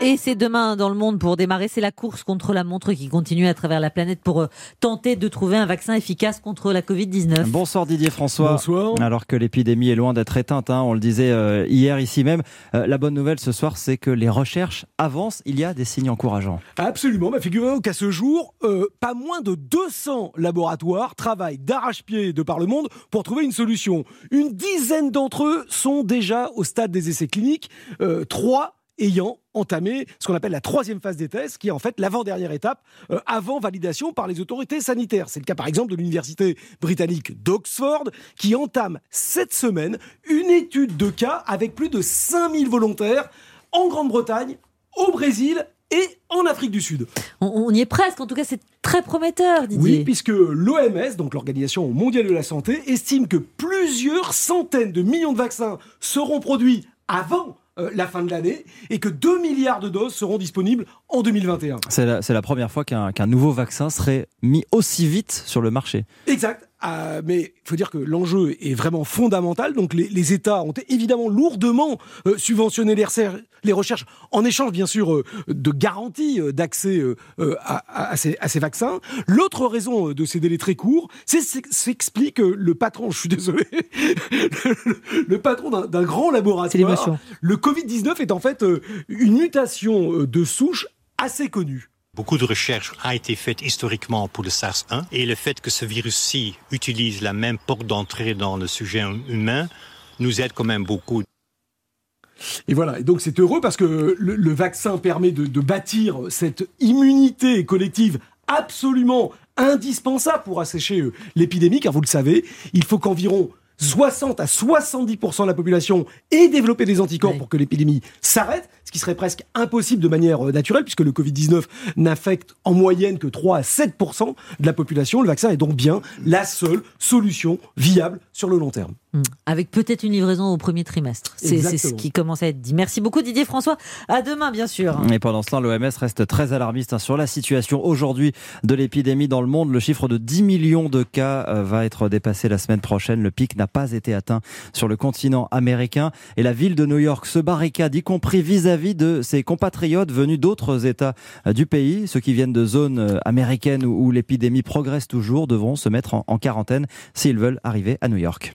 Et c'est demain dans le monde pour démarrer, c'est la course contre la montre qui continue à travers la planète pour euh, tenter de trouver un vaccin efficace contre la Covid-19. Bonsoir Didier François. Bonsoir. Alors que l'épidémie est loin d'être éteinte, hein, on le disait euh, hier ici même, euh, la bonne nouvelle ce soir, c'est que les recherches avancent. Il y a des signes encourageants. Absolument. Figurez-vous qu'à ce jour, euh, pas moins de 200 laboratoires travaillent d'arrache-pied de par le monde pour trouver une solution. Une dizaine d'entre eux sont déjà au stade des essais cliniques. Euh, trois ayant entamé ce qu'on appelle la troisième phase des tests, qui est en fait l'avant-dernière étape euh, avant validation par les autorités sanitaires. C'est le cas par exemple de l'université britannique d'Oxford, qui entame cette semaine une étude de cas avec plus de 5000 volontaires en Grande-Bretagne, au Brésil et en Afrique du Sud. On, on y est presque, en tout cas c'est très prometteur Didier. Oui, puisque l'OMS, donc l'Organisation mondiale de la santé, estime que plusieurs centaines de millions de vaccins seront produits avant euh, la fin de l'année et que 2 milliards de doses seront disponibles en 2021. C'est la, c'est la première fois qu'un qu'un nouveau vaccin serait mis aussi vite sur le marché. Exact. Euh, mais il faut dire que l'enjeu est vraiment fondamental. Donc les, les États ont évidemment lourdement euh, subventionné les, recherches en échange, bien sûr, euh, de garanties euh, d'accès à, ces, à ces vaccins. L'autre raison de ces délais très courts, c'est s'explique que le patron, je suis désolé, le, le patron d'un- grand C'est laboratoire, l'émotion. le Covid-19 est en fait une mutation de souche assez connue. Beaucoup de recherches a été faite historiquement pour le SARS-1 et le fait que ce virus-ci utilise la même porte d'entrée dans le sujet humain nous aide quand même beaucoup. Et voilà, et donc c'est heureux parce que le, le vaccin permet de, de bâtir cette immunité collective absolument indispensable pour assécher euh, l'épidémie, car vous le savez, il faut qu'environ 60 à 70% de la population ait développé des anticorps Oui. pour que l'épidémie s'arrête, ce qui serait presque impossible de manière euh, naturelle, puisque le Covid-19 n'affecte en moyenne que 3 à 7% de la population. Le vaccin est donc bien la seule solution viable sur le long terme. Hmm. Avec peut-être une livraison au premier trimestre. C'est ce qui commence à être dit. Merci beaucoup Didier François. À demain bien sûr. Et pendant ce temps, l'OMS reste très alarmiste hein, sur la situation aujourd'hui de l'épidémie dans le monde. Le chiffre de 10 millions de cas euh, va être dépassé la semaine prochaine. Le pic n'a pas été atteint sur le continent américain. Et la ville de New York se barricade, y compris vis-à-vis de ses compatriotes venus d'autres États euh, du pays. Ceux qui viennent de zones euh, américaines où, l'épidémie progresse toujours devront se mettre en quarantaine s'ils veulent arriver à New York.